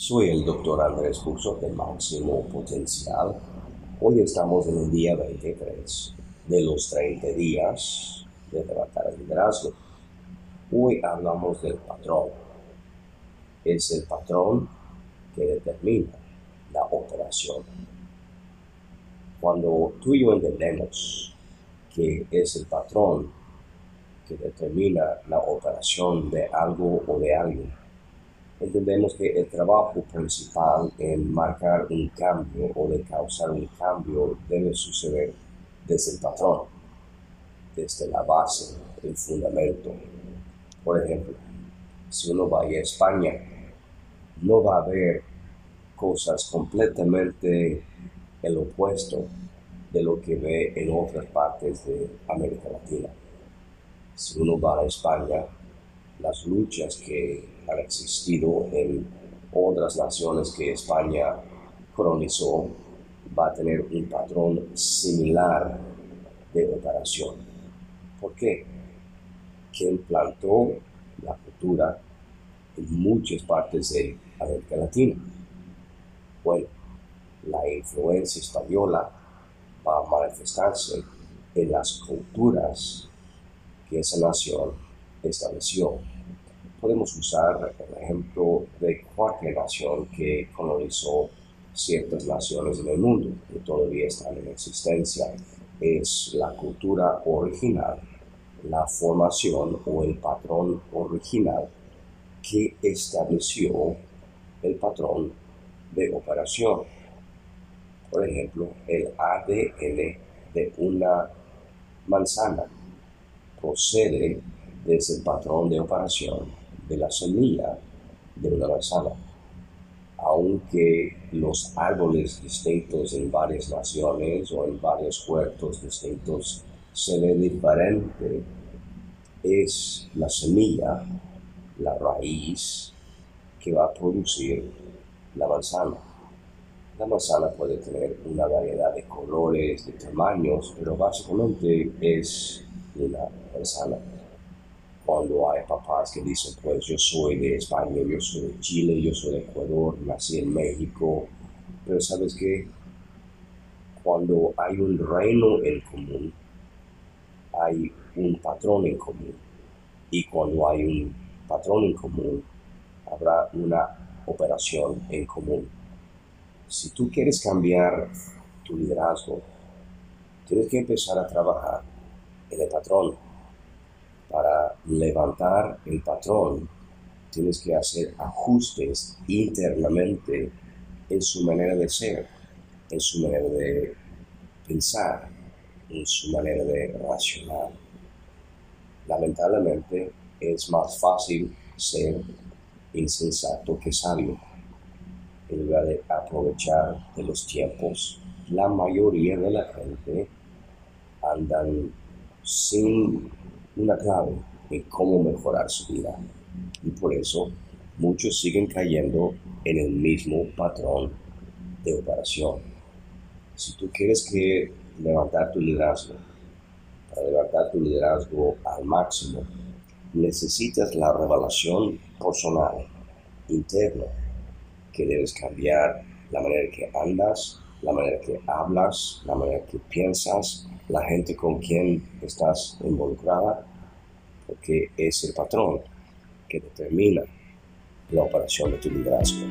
Soy el doctor Andrés Curso de Máximo Potencial. Hoy estamos en el día 23 de los 30 días de levantar el liderazgo. Hoy hablamos del patrón. Es el patrón que determina la operación. Cuando tú y yo entendemos que es el patrón que determina la operación de algo o de alguien, entendemos que el trabajo principal en marcar un cambio o de causar un cambio debe suceder desde el patrón, desde la base, el fundamento. Por ejemplo, si uno va a España, no va a haber cosas completamente el opuesto de lo que ve en otras partes de América Latina. Si uno va a España, las luchas que han existido en otras naciones que España colonizó, va a tener un patrón similar de operación. ¿Por qué? Quien plantó la cultura en muchas partes de América Latina. Bueno, la influencia española va a manifestarse en las culturas que esa nación estableció podemos usar el ejemplo de cualquier nación que colonizó ciertas naciones en el mundo que todavía están en existencia. Es la cultura original, la formación o el patrón original que estableció el patrón de operación. Por ejemplo, el ADN de una manzana procede desde el patrón de operación de la semilla de una manzana. Aunque los árboles distintos en varias naciones o en varios huertos distintos se ven diferente, es la semilla, la raíz que va a producir la manzana. La manzana puede tener una variedad de colores, de tamaños, pero básicamente es una manzana cuando hay papás que dicen, pues yo soy de España, yo soy de Chile, yo soy de Ecuador, nací en México, pero sabes qué, cuando hay un reino en común, hay un patrón en común, y cuando hay un patrón en común, habrá una operación en común. Si tú quieres cambiar tu liderazgo, tienes que empezar a trabajar en el patrón levantar el patrón, tienes que hacer ajustes internamente en su manera de ser, en su manera de pensar, en su manera de racionar. Lamentablemente es más fácil ser insensato que sabio. En lugar de aprovechar de los tiempos, la mayoría de la gente andan sin una clave en cómo mejorar su vida. Y por eso muchos siguen cayendo en el mismo patrón de operación. Si tú quieres que levantar tu liderazgo, para levantar tu liderazgo al máximo, necesitas la revelación personal, interna, que debes cambiar la manera que andas, la manera que hablas, la manera que piensas, la gente con quien estás involucrada, porque es el patrón que determina la operación de tu liderazgo.